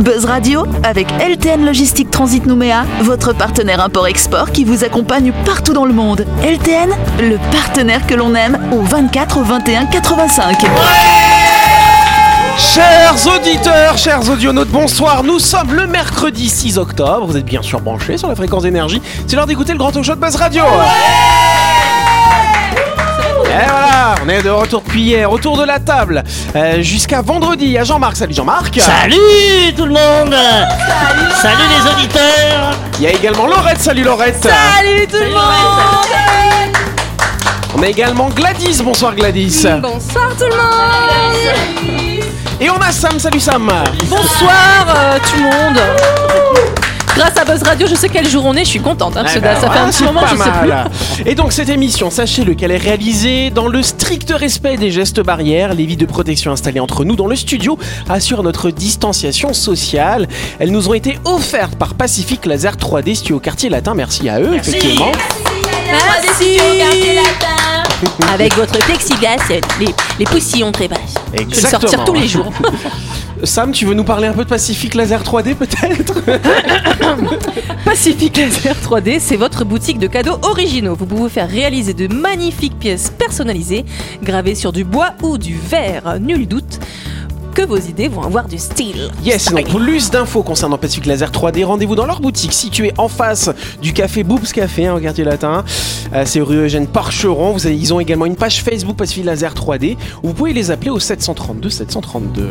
Buzz Radio avec LTN Logistique Transit Nouméa, votre partenaire import-export qui vous accompagne partout dans le monde. LTN, le partenaire que l'on aime au 24 au 21 85. Chers auditeurs, chers audionautes, bonsoir. Nous sommes le mercredi 6 octobre. Vous êtes bien sûr branchés sur la fréquence d'énergie. C'est l'heure d'écouter le grand talk show de Buzz Radio. Et voilà, on est de retour depuis hier, autour de la table, euh, jusqu'à vendredi. Il y a Jean-Marc, salut Jean-Marc. Salut tout le monde. Salut, les auditeurs. Il y a également Laurette, salut Laurette. Salut tout le monde. On a également Gladys, bonsoir Gladys. Bonsoir tout le monde. Et on a Sam, salut Sam. Bonsoir euh, tout le monde Grâce à Buzz Radio, je sais quel jour on est, je suis contente. hein, parce Eh que ben ça fait un petit moment, je sais plus. Et donc cette émission, sachez-le qu'elle est réalisée dans le strict respect des gestes barrières. Les vies de protection installées entre nous dans le studio assurent notre distanciation sociale. Elles nous ont été offertes par Pacific Laser 3D Studio Quartier Latin. Merci à eux, effectivement. Merci Avec votre plexiglas, les, les poussillons très basses. Je vais le sortir tous les jours. Sam, tu veux nous parler un peu de Pacific Laser 3D peut-être Pacific Laser 3D, c'est votre boutique de cadeaux originaux. Vous pouvez faire réaliser de magnifiques pièces personnalisées, gravées sur du bois ou du verre. Nul doute que vos idées vont avoir du style. Yes, Style. donc plus d'infos concernant Pacific Laser 3D, rendez-vous dans leur boutique située en face du café Boobs Café, hein, au quartier latin. Euh, c'est rue Eugène Parcheron. Vous avez- ils ont également une page Facebook Pacific Laser 3D où vous pouvez les appeler au 732 732.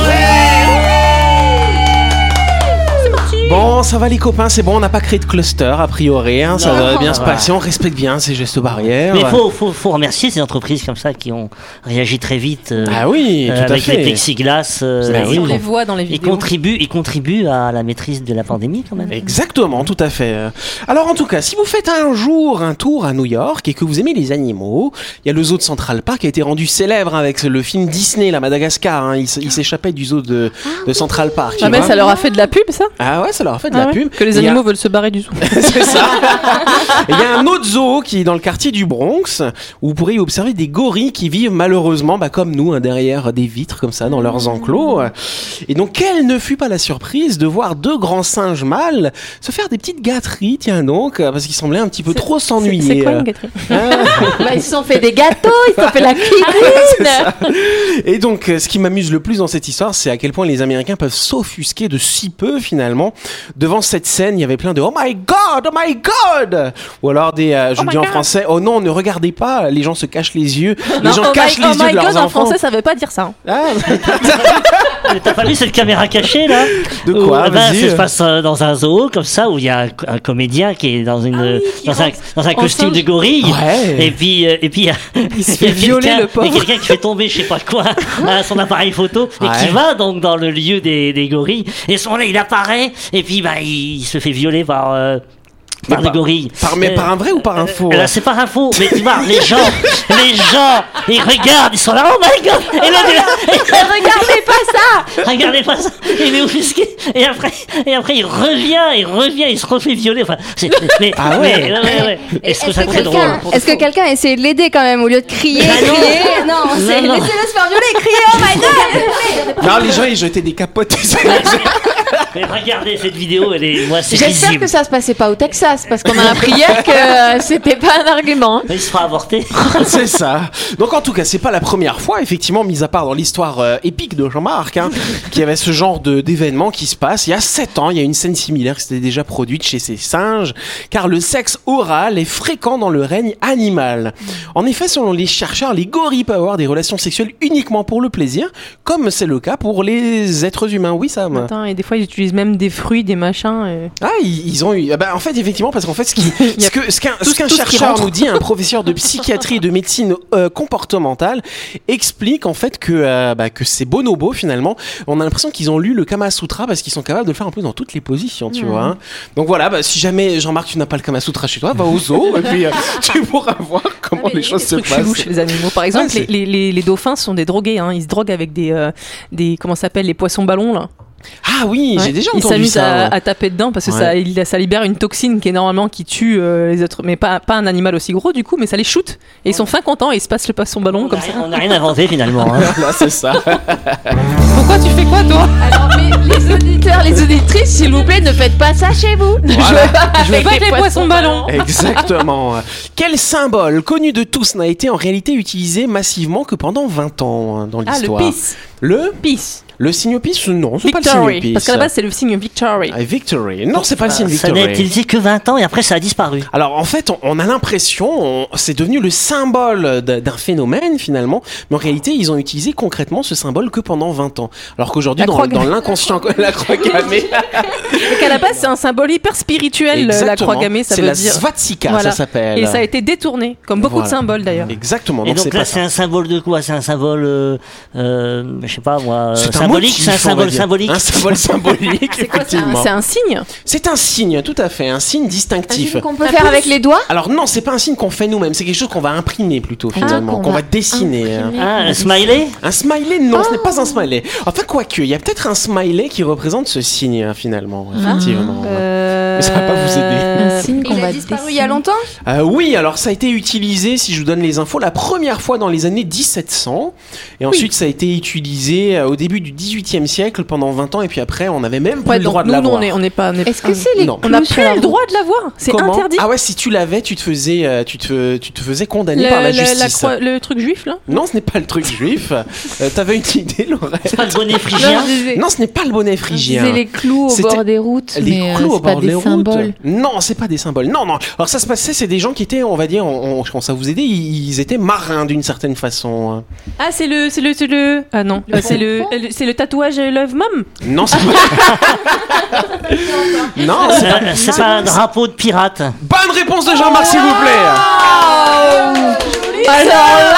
Bon, ça va les copains, c'est bon, on n'a pas créé de cluster a priori, hein, ça va bien se Ouais. passer, on respecte bien ces gestes barrières. Mais il faut, faut, faut remercier ces entreprises comme ça qui ont réagi très vite euh, Ah oui, euh, tout à avec fait. les plexiglas. euh, oui. ils, On les voit dans les ils vidéos. contribuent, ils contribuent à la maîtrise de la pandémie quand même. Exactement, tout à fait. Alors en tout cas, si vous faites un jour un tour à New York et que vous aimez les animaux, il y a le zoo de Central Park qui a été rendu célèbre avec le film Disney, la Madagascar. hein. Il, s'échappait du zoo de, de Central Park. Ah mais ça leur a fait de la pub ça? Ah ouais, ça leur a fait de Ah la ouais pub. Que les a- animaux veulent se barrer du zoo. C'est ça. Il y a un autre zoo qui est dans le quartier du Bronx où vous pourrez y observer des gorilles qui vivent malheureusement bah, comme nous hein, derrière des vitres comme ça dans leurs enclos. Et donc quelle ne fut pas la surprise de voir deux grands singes mâles se faire des petites gâteries, tiens donc, parce qu'ils semblaient un petit peu trop s'ennuyer. C'est quoi une gâterie ah, Bah, Ils se sont fait des gâteaux, ils se sont fait la cuisine Et donc, ce qui m'amuse le plus dans cette histoire, c'est à quel point les Américains peuvent s'offusquer de si peu finalement. Devant cette scène, il y avait plein de Oh my God, oh my God, ou alors des, euh, je le dis en français, Oh non, ne regardez pas, les gens se cachent les yeux, les Non, gens oh cachent my, les oh yeux my de leurs God, en enfants. français ça veut pas dire ça. hein. Ah, T'as pas vu cette caméra cachée là de Où, quoi eh ben. Ça se passe euh, dans un zoo comme ça où il y a un, un comédien qui est dans une qui dans, un, rentre dans un costume de gorille. Ouais. Et puis euh, et puis il Il se il fait violer, le pauvre. Il y a quelqu'un qui fait tomber je sais pas quoi à son appareil photo et Ouais. qui va donc dans le lieu des, des gorilles et son là il apparaît et puis bah il se fait violer par euh, par Mais des par- gorilles. Par, mais Euh, par un vrai ou par un faux euh, Là, c'est pas un faux, mais tu vois, les gens, les gens, ils regardent, ils sont là, oh my god! Et là, il est là, Regardez pas ça regardez pas ça, il est offusqué, et après, et après, il revient, il revient, il se refait violer, enfin, c'est, mais, Ah ouais. Et ça que quelqu'un- Est-ce que quelqu'un a essayé de l'aider quand même au lieu de crier, Bah non. crier? Non, c'est non. laissez-le se faire violer, crier oh my god Non, les gens ils jetaient des capotes. Mais regardez cette vidéo, elle est, moi, c'est J'espère que ça se passait pas au Texas parce qu'on a appris hier que euh, c'était pas un argument. Il se fera avorter. c'est ça. Donc en tout cas, c'est pas la première fois, effectivement, mis à part dans l'histoire euh, épique de Jean-Marc, hein, qu'il y avait ce genre de d'événement qui se passe. Il y a 7 ans, il y a une scène similaire qui s'était déjà produite chez ces singes, car le sexe oral est fréquent dans le règne animal. En effet, selon les chercheurs, les gorilles peuvent avoir des relations sexuelles uniquement pour le plaisir, comme c'est le cas pour les êtres humains. Oui, Sam? Attends, et des fois ils utilisent même des fruits, des machins. et- Ah, ils, ils ont eu. ah bah, en fait, effectivement, parce qu'en fait, ce que- qu'un qu'un chercheur nous dit, un professeur de psychiatrie et de médecine euh, comportementale, explique en fait que, euh, bah, que ces bonobos, finalement, on a l'impression qu'ils ont lu le Kama Sutra parce qu'ils sont capables de le faire un peu dans toutes les positions, tu vois. hein. Donc voilà, bah, si jamais, Jean-Marc, tu n'as pas le Kama Sutra chez toi, va au zoo et puis euh, tu pourras voir comment les choses se passent. chez les animaux. Par exemple, les, les, les, les dauphins sont des drogués. Hein. Ils se droguent avec des, euh, des comment ça s'appelle les poissons ballons là. Ah oui, j'ai déjà il entendu s'amuse ça. à, ouais. à taper dedans parce que Ouais. ça, il- ça libère une toxine qui est normalement qui tue euh, les autres, mais pas, pas un animal aussi gros du coup, mais ça les shoot et ils sont fin contents et ils se passent le pas son ballon On comme ça. rien- on n'a rien inventé finalement. hein. C'est ça. Pourquoi tu fais quoi toi? Alors, mais les auditeurs, les auditrices, s'il vous plaît, ne faites pas ça chez vous. Voilà. Je veux pas les poissons ballons. Exactement. Quel symbole connu de tous n'a été en réalité utilisé massivement que pendant 20 ans hein, dans Ah le l'histoire? peace, Le peace, Le signe peace Non, c'est pas le signe victory. peace. Parce qu'à la base c'est le signe victory. Ah, victory. Non, c'est pas le signe Ça n'a victory. utilisé que 20 ans et après ça a disparu. Alors en fait, on, on a l'impression, on- c'est devenu le symbole d'un phénomène finalement, mais en réalité, ils ont utilisé concrètement ce symbole que pendant 20 ans. Alors qu'aujourd'hui, La dans, croix dans l'inconscient, la croix gammée, Donc à la base c'est un symbole hyper spirituel la croix gammée, ça c'est veut la dire. svastika, Voilà. ça s'appelle. Et ça a été détourné, comme beaucoup Voilà. de symboles d'ailleurs. Exactement. Et Donc, donc c'est là c'est un symbole de quoi? C'est un symbole, euh, euh, je sais pas moi, euh, symbolique. C'est un symbole symbolique. Un symbole symbolique, effectivement. c'est un signe C'est un signe, tout à fait, un signe distinctif. qu'on peut faire avec les doigts Alors non, c'est pas un signe qu'on fait nous-mêmes, c'est quelque chose qu'on va imprimer plutôt finalement, qu'on va va dessiner. hein. Ah, un smiley Un smiley, non, ce n'est pas un smiley. Enfin, quoique, il y a peut-être un smiley qui représente ce signe, finalement, effectivement. Euh, ça va pas vous aider. Un signe qu'on Il va a disparu il y a longtemps? Euh, oui, alors ça a été utilisé, si je vous donne les infos, la première fois dans les années 1700. Et ensuite, ça a été utilisé euh, au début du 18e siècle pendant 20 ans. Et puis après, on n'avait même plus Ouais, le donc droit de nous, l'avoir. on est, on est pas. on est- Est-ce que c'est les Non. On n'a clous sur plus le roue droit de l'avoir. C'est Comment? interdit. Ah ouais, si tu l'avais, tu te faisais, euh, tu te, tu te faisais condamner Le- par la le- justice. croix- le truc juif là? Non, ce n'est pas le truc juif. Euh, T'avais une idée, Laurette? C'est pas le bonnet phrygien? Non, ce n'est pas le bonnet On phrygien. disait les clous au C'était- bord des routes, Les mais euh, clous au c'est pas bord des des routes. Symboles. Non, c'est pas des symboles. Non, non. Alors ça se passait, c'est des gens qui étaient, on va dire, on, on- je pense à vous aider, ils, ils étaient marins d'une certaine façon. Ah, c'est le, c'est le, c'est le. Ah non, c'est le, c'est le tatouage Love Mom? Non, c'est pas. non, c'est C'est pas. un- C'est pas un drapeau de pirate. Bonne réponse de Jean-Marc, s'il vous plaît. Alors là.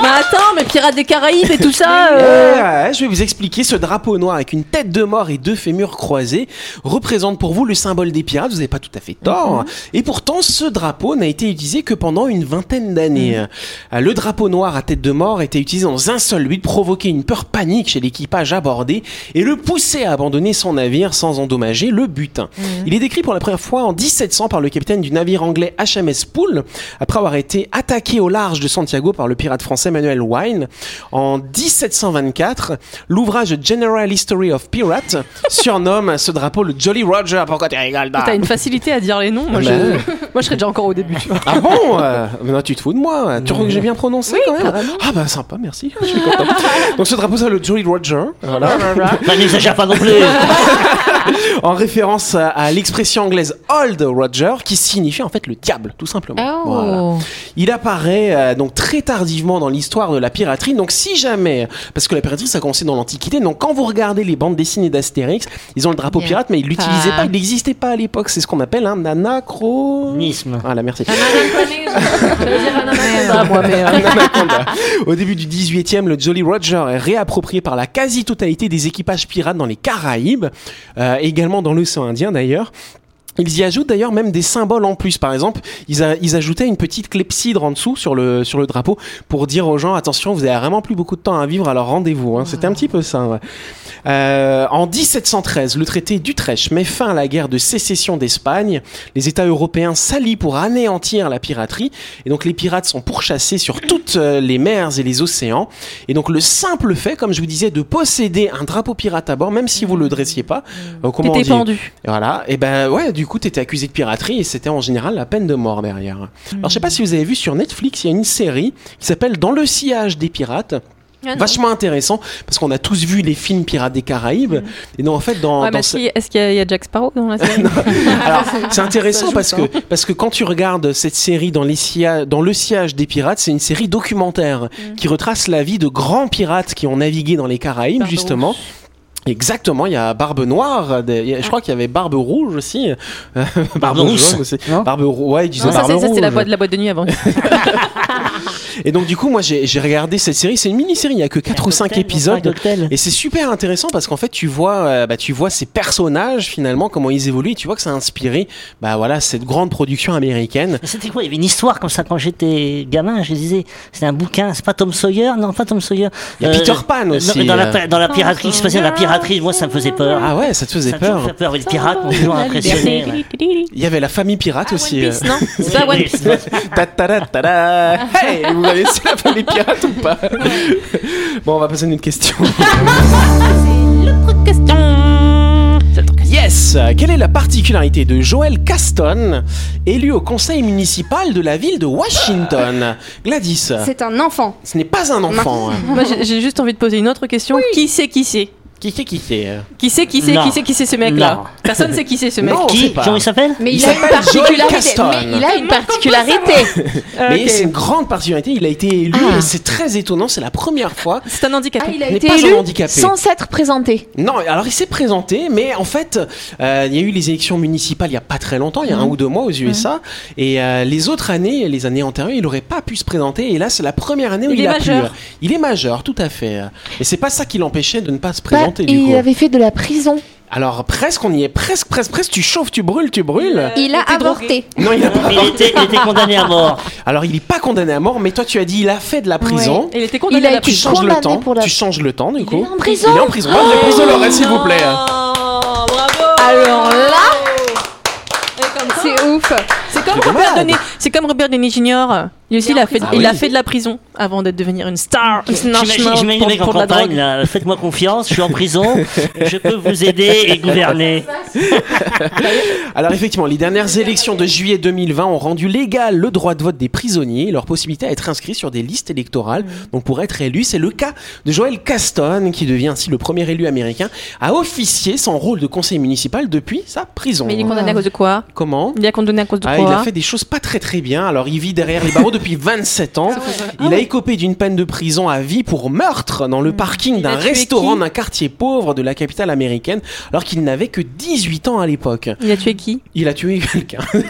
Mais attends, mais Pirates des Caraïbes et tout ça. euh, Ouais, ouais, je vais vous expliquer. Ce drapeau noir avec une tête de mort et deux fémurs croisés représente pour vous le symbole des pirates. Vous n'avez pas tout à fait tort. Et pourtant, ce drapeau n'a été utilisé que pendant une vingtaine d'années. Euh, Le drapeau noir à tête de mort était utilisé dans un seul but, provoquer une peur panique chez l'équipage abordé et le pousser à abandonner son navire sans endommager le butin. Il est décrit pour la première fois en 1700 par le capitaine du navire anglais HMS Poole, après avoir été attaqué au large de Santiago par le pirate français Manuel Wine. En 1724, l'ouvrage General History of Pirates surnomme ce drapeau le Jolly Roger. Pourquoi tu rigoles T'as une facilité à dire les noms. Moi, Bah, je, moi, je serais déjà encore au début. Ah bon euh, Non, tu te fous de moi. Tu trouves que j'ai bien prononcé quand même? Ah bah sympa, merci. Je suis content. Donc ce drapeau, c'est le Jolly Roger. Voilà. Bah, n'exagère pas non plus. En référence à, à l'expression anglaise Old Roger, qui signifie en fait le diable, tout simplement. Voilà. Oh. Il apparaît euh, donc très tardivement dans l'histoire de la piraterie. Donc si jamais, parce que la piraterie ça a commencé dans l'Antiquité, donc quand vous regardez les bandes dessinées d'Astérix, ils ont le drapeau Bien. pirate, mais ils l'utilisaient Ah. pas, il n'existait pas à l'époque. C'est ce qu'on appelle un anachronisme. Merci. Ah, Un anaconda. Au début du 18e, le Jolly Roger est réapproprié par la quasi-totalité des équipages pirates dans les Caraïbes, euh, également dans l'océan Indien d'ailleurs. Ils y ajoutent d'ailleurs même des symboles en plus. Par exemple, ils, ajoutaient une petite clepsydre en dessous sur le, sur le drapeau pour dire aux gens attention, vous avez vraiment plus beaucoup de temps à vivre, alors rendez-vous. Hein. C'était un petit peu ça. ouais. Euh, en 1713, le traité d'Utrecht met fin à la guerre de sécession d'Espagne. Les États européens s'allient pour anéantir la piraterie. Et donc les pirates sont pourchassés sur toutes euh, les mers et les océans. Et donc le simple fait, comme je vous disais, de posséder un drapeau pirate à bord, même si vous le dressiez pas, euh, comment on T'étais pendu. voilà, et ben ouais, du coup, t'étais accusé de piraterie et c'était en général la peine de mort derrière. Alors, je sais pas si vous avez vu sur Netflix, il y a une série qui s'appelle Dans le sillage des pirates. Ah non. Vachement intéressant parce qu'on a tous vu les films Pirates des Caraïbes et donc en fait dans, Ouais, dans mais ce- est-ce qu'il y, a- il y a Jack Sparrow dans la série alors c'est intéressant parce ça. que parce que quand tu regardes cette série dans les sia- dans le sillage des pirates c'est une série documentaire Mm. qui retrace la vie de grands pirates qui ont navigué dans les Caraïbes justement Exactement, il y a Barbe Noire, des- il y a- je crois qu'il y avait Barbe Rouge aussi, euh, Barbe jaune aussi. Non Barbe Rouge, ouais, ils disaient Non, ça, Barbe c'est- ça, c'était la Rouge. boîte, la boîte de nuit avant. Et donc du coup, moi j'ai regardé cette série, c'est une mini-série, il y a que 4 ou 5 épisodes. Et c'est super intéressant parce qu'en fait tu vois, euh, bah, tu vois ces personnages finalement comment ils évoluent. Et tu vois que ça a inspiré, bah voilà, cette grande production américaine. C'était quoi? Il y avait une histoire comme ça quand j'étais gamin. Je disais, c'était un bouquin. C'est pas Tom Sawyer? Non, pas Tom Sawyer. Il y a Euh, Peter Pan dans- aussi. Dans, euh. la, dans la piraterie, il se passait dans la piraterie piraterie, moi ça me faisait peur. Ah ouais, ça te faisait ça me peur. fait peur. Les pirates m'ont toujours impressionné. ouais. Il y avait la famille pirate aussi. One euh. Piece, non C'est pas One Piece. Ta ta ta ta ta. Hey, vous connaissez la famille pirate ou pas Bon, on va passer à une autre question. L'autre question. C'est l'autre question. Yes Quelle est la particularité de Joël Caston, élu au conseil municipal de la ville de Washington? Gladys, C'est un enfant. ce n'est pas un enfant. hein. Moi, j'ai- j'ai juste envie de poser une autre question. Qui c'est qui c'est? Qui c'est qui c'est euh Qui c'est qui c'est Non. qui c'est qui c'est ce mec-là Non. Personne sait qui c'est ce mec. Non. on sait Qui pas. Comment il s'appelle Mais il, Il a une s'appelle Joel particularité. Caston. Mais il a une particularité. Mais Ok. c'est une grande particularité, il a été élu Ah. et c'est très étonnant, c'est la première fois. C'est un handicapé. Ah, il a n'est été pas un élu handicapé. sans s'être présenté. Non, alors il s'est présenté, mais en fait, euh, il y a eu les élections municipales il y a pas très longtemps, il y a un ou deux mois aux USA, et euh, les autres années, les années antérieures, il n'aurait pas pu se présenter, et là c'est la première année où Il il, est a majeur. pu. Il est majeur, tout à fait. Et c'est pas ça qui l'empêchait de ne pas se Pas- du il coup. avait fait de la prison. Alors presque, on y est, presque, presque, presque. Tu chauffes, tu brûles, tu brûles. Il a avorté. Non, il a pas. il était, il était condamné à mort. Alors il est pas condamné à mort, mais toi tu as dit il a fait de la prison. Il était Il condamné a à la été Tu prison. changes le temps. la- Tu changes le temps du coup. est en prison Il est en prison. De Laurel, s'il vous plaît. Oh, bravo Alors là, C'est ouf. C'est comme Robert. Denis, c'est comme Robert Denis Jr. Aussi, il a fait, Ah il oui. a fait de la prison avant d'être devenir une star J'imagine mec en de campagne, là. Faites-moi confiance, je suis en prison, je peux vous aider et gouverner. Alors effectivement, les dernières élections de juillet 2020 ont rendu légal le droit de vote des prisonniers et leur possibilité à être inscrits sur des listes électorales. Donc pour être élu, c'est le cas de Joel Caston qui devient ainsi le premier élu américain à officier son rôle de conseiller municipal depuis sa prison. Mais il est condamné à cause de quoi? Comment? Il est condamné à cause de ah, quoi il a fait des choses pas très très bien. Alors il vit derrière les barreaux depuis 27 ans. Il a écopé d'une peine de prison à vie pour meurtre dans le parking Il a d'un restaurant d'un quartier pauvre de la capitale américaine alors qu'il n'avait que 18 ans à l'époque. Il a tué qui? Il a tué quelqu'un.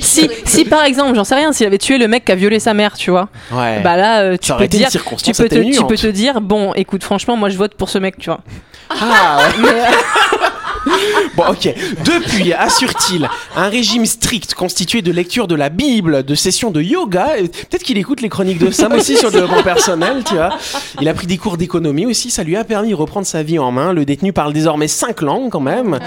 Si, si par exemple, j'en sais rien, s'il avait tué le mec qui a violé sa mère, tu vois, Ouais. bah là, euh, tu peux dire, tu peux te, tu atténuante. peux te dire, bon, écoute, franchement, moi je vote pour ce mec, tu vois. Ah, ouais. Mais, euh, Bon, ok. Depuis, assure-t-il, un régime strict constitué de lecture de la Bible, de sessions de yoga. et Peut-être qu'il écoute les chroniques de Sam aussi sur le développement personnel, tu vois. Il a pris des cours d'économie aussi. Ça lui a permis de reprendre sa vie en main. Le détenu parle désormais cinq langues quand même.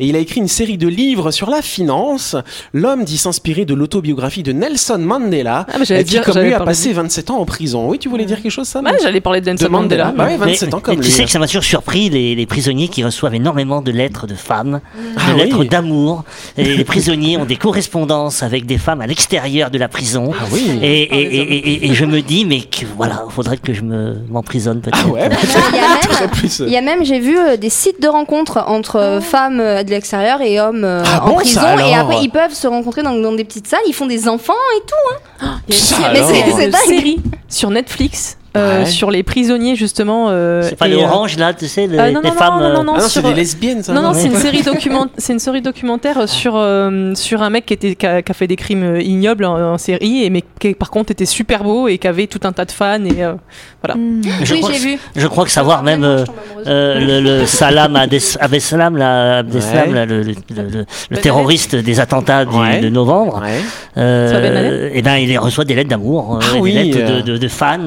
Et il a écrit une série de livres sur la finance. L'homme dit s'inspirer de l'autobiographie de Nelson Mandela, Ah, mais j'allais qui, dire- comme j'allais lui, a parler passé 27 ans en prison. Oui, tu voulais dire quelque chose, Sam ouais, j'allais parler de Nelson De Mandela. Mandela. Bah ouais, 27 ans comme mais lui. Tu sais que ça m'a toujours surpris les, les prisonniers qui reçoivent énormément de lettres de femmes, Ah de lettres oui. d'amour. Et les prisonniers ont des correspondances avec des femmes à l'extérieur de la prison. Ah oui. Et, et, et, et- et je me dis, mais que, voilà, faudrait que je me m'emprisonne peut-être. Ah ouais. Il y a même, j'ai vu euh, des sites de rencontres entre euh, femmes euh, de l'extérieur et hommes euh, Ah en bon, prison. ça, et après, ils peuvent se rencontrer dans, dans des petites salles. Ils font des enfants et tout. Ça, Mais alors. c'est- Il y a une dingue. série sur Netflix euh, Ouais. sur les prisonniers justement. euh, C'est pas et, les euh, oranges là, tu sais, les, euh, non, les non, femmes. non, non, non, Ah non, c'est sur- des lesbiennes, ça. Non, non, c'est une série document... c'est une série documentaire sur euh, sur un mec qui était qui a, qui a fait des crimes ignobles en, en série, et mais qui par contre était super beau et qui avait tout un tas de fans et euh, Je, oui, crois j'ai que, vu. je crois que savoir même le, le Salam Abdes- Abdeslam, là, Abdeslam, Ouais. là, le, le- le- le terroriste des attentats du- Ouais. de novembre, euh, Ça, Ben et ben il reçoit des lettres d'amour, Ah des oui, lettres de, de, de fans.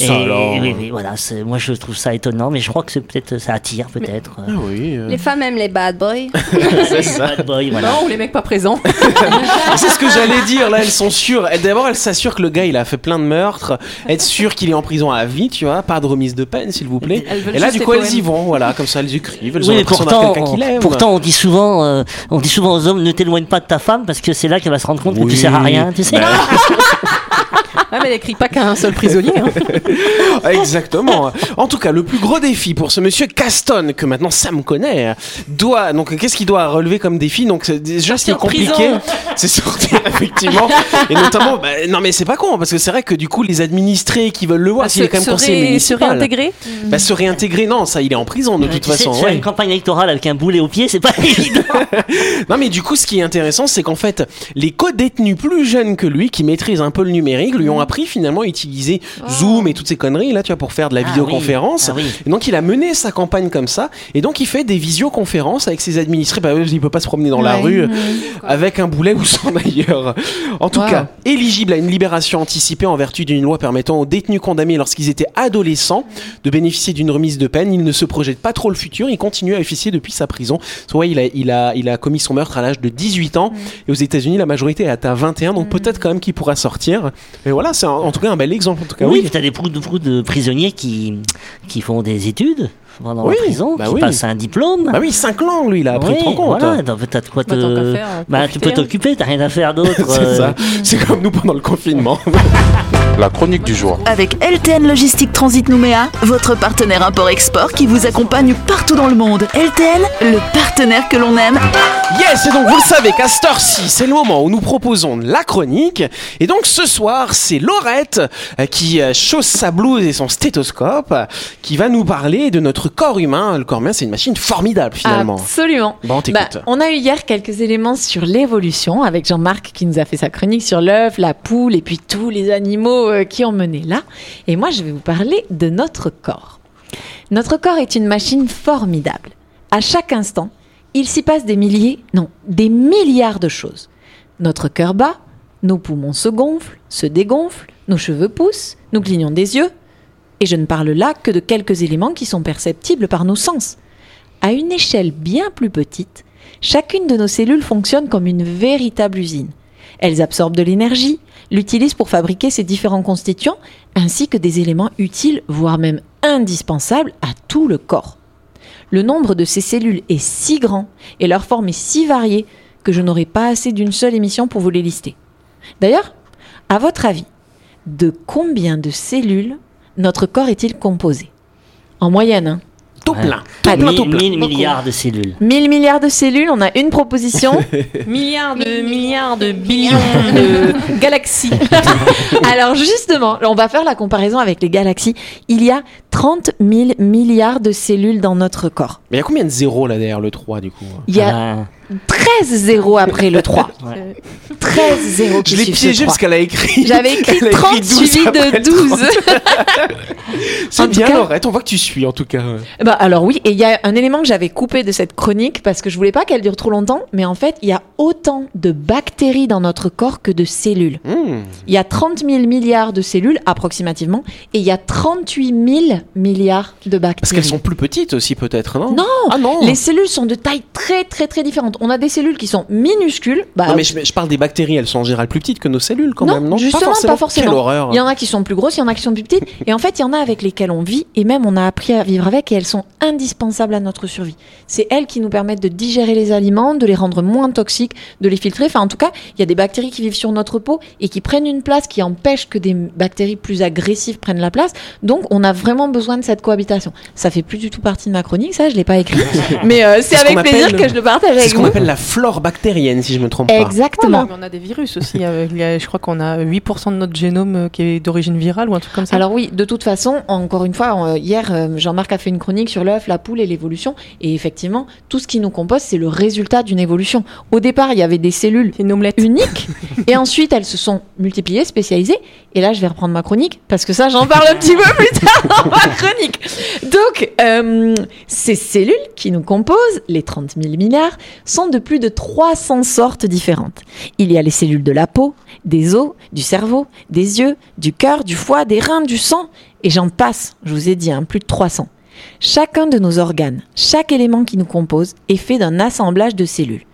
Euh, Ça et, alors. oui, oui, voilà, moi je trouve ça étonnant, mais je crois que c'est peut-être ça attire peut-être. Ah oui. euh. Les femmes aiment les bad boys. C'est ça. Bad boy, voilà. non, ou les mecs pas présents. C'est ce que j'allais dire. Là, elles sont sûres. D'abord, elles s'assurent que le gars, il a fait plein de meurtres. Être sûr qu'il est en prison à vie, tu vois. Pas de remise de peine, s'il vous plaît. Et là, du coup, elles y vont. Voilà, comme ça, elles écrivent. Elles ont Oui, d'avoir pourtant, l'aime. pourtant, on dit souvent, euh, on dit souvent aux hommes, ne t'éloigne pas de ta femme parce que c'est là qu'elle va se rendre compte que Oui. tu sers à rien, tu sais. Bah, Ouais, mais elle écrit pas qu'à un seul prisonnier. hein. Exactement. En tout cas, le plus gros défi pour ce monsieur Caston, que maintenant Sam connaît, doit. Donc, qu'est-ce qu'il doit relever comme défi? Donc, déjà, ce qui est compliqué, c'est sortir, effectivement. Et notamment, bah, non, mais c'est pas con, parce que c'est vrai que du coup, les administrés qui veulent le voir, s'il est quand même se, conseiller ré- se municipal. réintégrer. Bah, se réintégrer, non, ça, il est en prison de toute tu sais, façon. ouais. une campagne électorale avec un boulet au pied, c'est pas évident. Non, mais du coup, ce qui est intéressant, c'est qu'en fait, les co-détenus plus jeunes que lui, qui maîtrisent un peu le numérique, lui ont ont appris finalement à utiliser Zoom et toutes ces conneries là, tu vois, pour faire de la Ah vidéoconférence. oui, ah oui. Et donc il a mené sa campagne comme ça, et donc il fait des visioconférences avec ses administrés. Bah, il peut pas se promener dans la rue avec un boulet ou sans d'ailleurs. En tout Wow. cas, éligible à une libération anticipée en vertu d'une loi permettant aux détenus condamnés lorsqu'ils étaient adolescents de bénéficier d'une remise de peine. Il ne se projette pas trop le futur, il continue à officier depuis sa prison. Soit il a, il a, il a commis son meurtre à l'âge de 18 ans, et aux États-Unis la majorité est atteint 21, donc peut-être quand même qu'il pourra sortir. Et voilà, c'est en tout cas un bel exemple. En tout cas, oui, oui. tu as des beaucoup de, prisonniers qui, qui font des études pendant Oui, la prison, bah qui oui. passent un diplôme. Bah oui, 5 langues, lui, il a appris, Oui, tu te compte voilà, t'as de quoi te... Bah, faire, euh, bah, tu peux hein. t'occuper, t'as rien à faire d'autre. C'est euh, ça. C'est comme nous pendant le confinement. La chronique du jour. Avec LTN Logistique Transit Nouméa, votre partenaire import-export qui vous accompagne partout dans le monde. LTN, le partenaire que l'on aime. Yes, et donc vous le savez qu'à cette heure-ci, c'est le moment où nous proposons la chronique. Et donc ce soir, c'est Laurette euh, qui euh, chausse sa blouse et son stéthoscope qui va nous parler de notre corps humain. Le corps humain, c'est une machine formidable finalement. Absolument. Bon, on. Bah, on a eu hier quelques éléments sur l'évolution avec Jean-Marc qui nous a fait sa chronique sur l'œuf, la poule et puis tous les animaux qui ont mené là. Et moi, je vais vous parler de notre corps. Notre corps est une machine formidable. À chaque instant, il s'y passe des milliers, non, des milliards de choses. Notre cœur bat, nos poumons se gonflent, se dégonflent, nos cheveux poussent, nous clignons des yeux. Et je ne parle là que de quelques éléments qui sont perceptibles par nos sens. À une échelle bien plus petite, chacune de nos cellules fonctionne comme une véritable usine. Elles absorbent de l'énergie, l'utilisent pour fabriquer ces différents constituants, ainsi que des éléments utiles, voire même indispensables à tout le corps. Le nombre de ces cellules est si grand et leur forme est si variée que je n'aurai pas assez d'une seule émission pour vous les lister. D'ailleurs, à votre avis, de combien de cellules notre corps est-il composé? En moyenne, hein Tout Ouais. plein. Tout Allez. plein, tout 1000 plein. 1000 milliards de cellules. 1000 milliards de cellules, on a une proposition. Milliards de milliards de billions de galaxies. Alors justement, on va faire la comparaison avec les galaxies. Il y a 30 000 milliards de cellules dans notre corps. Mais il y a combien de zéros là derrière le 3 du coup? Il y a Ah, 13 zéros après le 3. ouais. 13 zéros qui Je l'ai piégé 3. parce qu'elle a écrit. J'avais écrit elle a 30 12 suivi de le 12. 30. C'est bien, cas- Laurette, on voit que tu suis en tout cas. Bah alors oui, et il y a un élément que j'avais coupé de cette chronique parce que je voulais pas qu'elle dure trop longtemps, mais en fait, il y a autant de bactéries dans notre corps que de cellules. Hmm. Il y a 30 000 milliards de cellules approximativement et il y a 38 000 milliards de bactéries. Parce qu'elles sont plus petites aussi peut-être, non? Non, Ah non Les cellules sont de taille très très très différente. On a des cellules qui sont minuscules. Bah, Non mais je, je parle des bactéries, elles sont en général plus petites que nos cellules quand Non, même, non? Justement, pas forcément. Quelle horreur Il y en a qui sont plus grosses, il y en a qui sont plus petites. Et en fait, il y en a avec lesquelles on vit et même on a appris à vivre avec et elles sont indispensables à notre survie. C'est elles qui nous permettent de digérer les aliments, de les rendre moins toxiques, de les filtrer. Enfin, en tout cas, il y a des bactéries qui vivent sur notre peau et qui prennent une place qui empêche que des bactéries plus agressives prennent la place. Donc, on a vraiment besoin de cette cohabitation. Ça fait plus du tout partie de ma chronique, ça, je l'ai pas écrit. Mais euh, c'est ce avec plaisir que je le partage avec vous. Appelle la flore bactérienne si je me trompe pas. Exactement. Mais on a des virus aussi. euh, il y a- je crois qu'on a 8% de notre génome euh, qui est d'origine virale ou un truc comme ça. Alors oui, de toute façon, encore une fois, euh, hier, Jean-Marc a fait une chronique sur l'œuf, la poule et l'évolution. Et effectivement, tout ce qui nous compose, c'est le résultat d'une évolution. Au départ, il y avait des cellules c'est une omelette. uniques. et ensuite, elles se sont multipliées, spécialisées. Et là, je vais reprendre ma chronique, parce que ça, j'en parle un petit peu plus tard dans ma chronique. Donc, euh, ces cellules qui nous composent, les 30 000 milliards, sont de plus de 300 sortes différentes. Il y a les cellules de la peau, des os, du cerveau, des yeux, du cœur, du foie, des reins, du sang, et j'en passe, je vous ai dit, hein, plus de 300. Chacun de nos organes, chaque élément qui nous compose est fait d'un assemblage de cellules.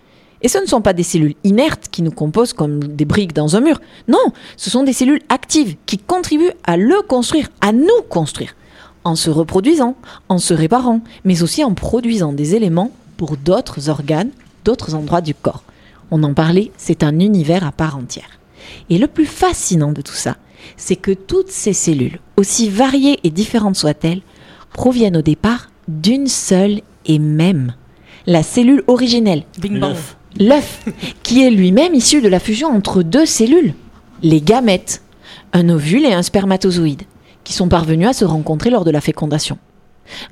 Et ce ne sont pas des cellules inertes qui nous composent comme des briques dans un mur. Non, ce sont des cellules actives qui contribuent à le construire, à nous construire, en se reproduisant, en se réparant, mais aussi en produisant des éléments pour d'autres organes, d'autres endroits du corps. On en parlait, c'est un univers à part entière. Et le plus fascinant de tout ça, c'est que toutes ces cellules, aussi variées et différentes soient-elles, proviennent au départ d'une seule et même, la cellule originelle, l'œuf, qui est lui-même issu de la fusion entre deux cellules, les gamètes, un ovule et un spermatozoïde, qui sont parvenus à se rencontrer lors de la fécondation.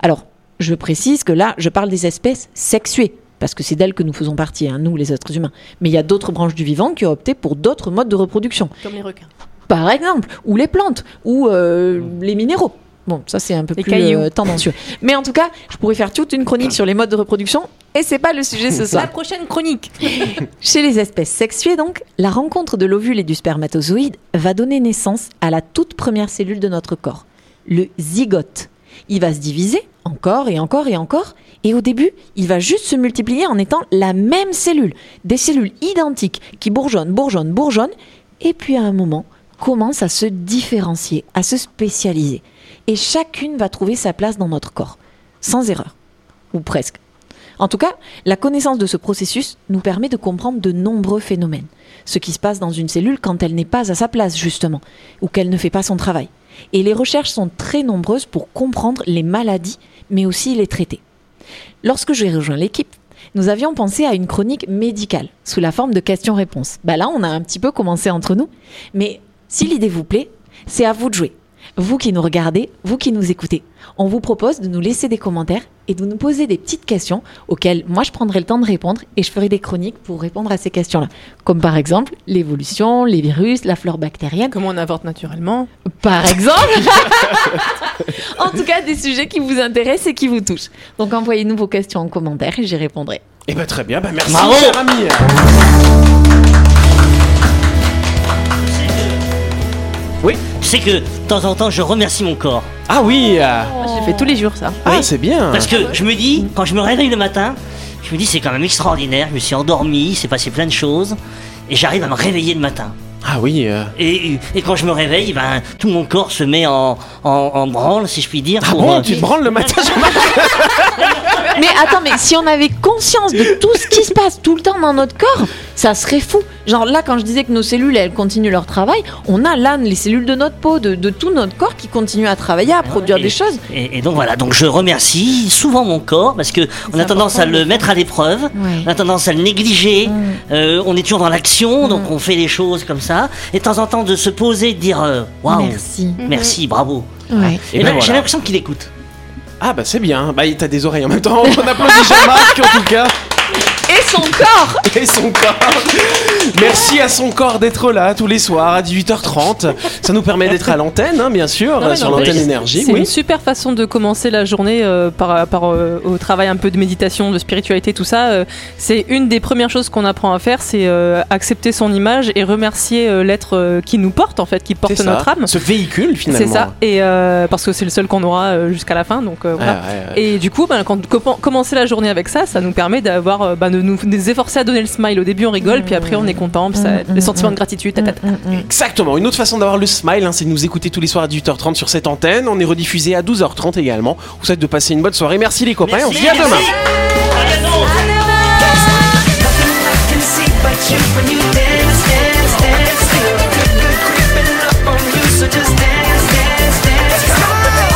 Alors, je précise que là, je parle des espèces sexuées, parce que c'est d'elles que nous faisons partie, hein, nous les êtres humains. Mais il y a d'autres branches du vivant qui ont opté pour d'autres modes de reproduction. Comme les requins. par exemple, ou les plantes, ou euh, les minéraux. Bon, ça c'est un peu Les plus euh, tendancieux. Mais en tout cas, je pourrais faire toute une chronique sur les modes de reproduction, et c'est pas le sujet ce soir. La prochaine chronique. Chez les espèces sexuées, donc, la rencontre de l'ovule et du spermatozoïde va donner naissance à la toute première cellule de notre corps, le zygote. Il va se diviser encore et encore et encore, et au début, il va juste se multiplier en étant la même cellule, des cellules identiques qui bourgeonnent, bourgeonnent, bourgeonnent, et puis à un moment, commencent à se différencier, à se spécialiser. Et chacune va trouver sa place dans notre corps, sans erreur, ou presque. En tout cas, la connaissance de ce processus nous permet de comprendre de nombreux phénomènes. Ce qui se passe dans une cellule quand elle n'est pas à sa place, justement, ou qu'elle ne fait pas son travail. Et les recherches sont très nombreuses pour comprendre les maladies, mais aussi les traiter. Lorsque j'ai rejoint l'équipe, nous avions pensé à une chronique médicale, sous la forme de questions-réponses. Bah là, on a un petit peu commencé entre nous. Mais si l'idée vous plaît, c'est à vous de jouer. Vous qui nous regardez, vous qui nous écoutez. On vous propose de nous laisser des commentaires et de nous poser des petites questions auxquelles moi je prendrai le temps de répondre et je ferai des chroniques pour répondre à ces questions-là. Comme par exemple l'évolution, les virus, la flore bactérienne. Comment on avorte naturellement? Par exemple En tout cas, des sujets qui vous intéressent et qui vous touchent. Donc envoyez-nous vos questions en commentaire et j'y répondrai. Eh ben très bien, bah merci Bravo. cher ami. Tu sais que de temps en temps, je remercie mon corps. Ah oui, euh, J'ai fait tous les jours ça. ah Oui. c'est bien. Parce que je me dis, quand je me réveille le matin, je me dis c'est quand même extraordinaire. Je me suis endormi, il s'est passé plein de choses, et j'arrive à me réveiller le matin. Ah oui. euh, Et, et quand je me réveille, ben, tout mon corps se met en, en, en branle, si je puis dire. Ah pour, bon, euh, tu te branles le matin Mais attends, mais si on avait conscience de tout ce qui se passe tout le temps dans notre corps, ça serait fou. Genre là, quand je disais que nos cellules, elles continuent leur travail, on a là les cellules de notre peau, de, de tout notre corps qui continuent à travailler, à produire et- des choses. Et, et donc voilà, donc je remercie souvent mon corps parce que on a tendance à le mettre à l'épreuve, Ouais. on a tendance à le négliger, Mm. euh, on est toujours dans l'action, donc on fait les choses comme ça, et de temps en temps de se poser de dire euh, waouh, Merci. merci, bravo. Ouais. Et Et, ben ben, j'ai voilà. l'impression qu'il écoute. Ah bah c'est bien. Bah t'as des oreilles en même temps. On applaudit Jean-Marc en tout cas. Et son corps Et son corps. Merci à son corps d'être là tous les soirs à 18h30. Ça nous permet d'être à l'antenne, hein, bien sûr, Non, mais sur l'antenne énergie. C'est Oui. une super façon de commencer la journée euh, par, par, euh, au travail un peu de méditation, de spiritualité, tout ça. euh, c'est une des premières choses qu'on apprend à faire, c'est euh, accepter son image et remercier euh, l'être euh, qui nous porte, en fait, qui porte notre âme. Ce véhicule finalement. C'est ça. Et euh, parce que c'est le seul qu'on aura euh, jusqu'à la fin, donc euh, voilà. ouais, ouais. Et du coup, ben, quand com- commencer la journée avec ça, ça nous permet d'avoir, euh, ben, de nous de nous efforcer à donner le smile. Au début, on rigole, puis après, on est content, puis ça, Mm, les mm, sentiments mm. de gratitude. tatata. Exactement. Une autre façon d'avoir le smile, hein, c'est de nous écouter tous les soirs à 18h30 sur cette antenne. On est rediffusé à 12h30 également. Vous souhaite de passer une bonne soirée. Merci les copains. On se dit à demain.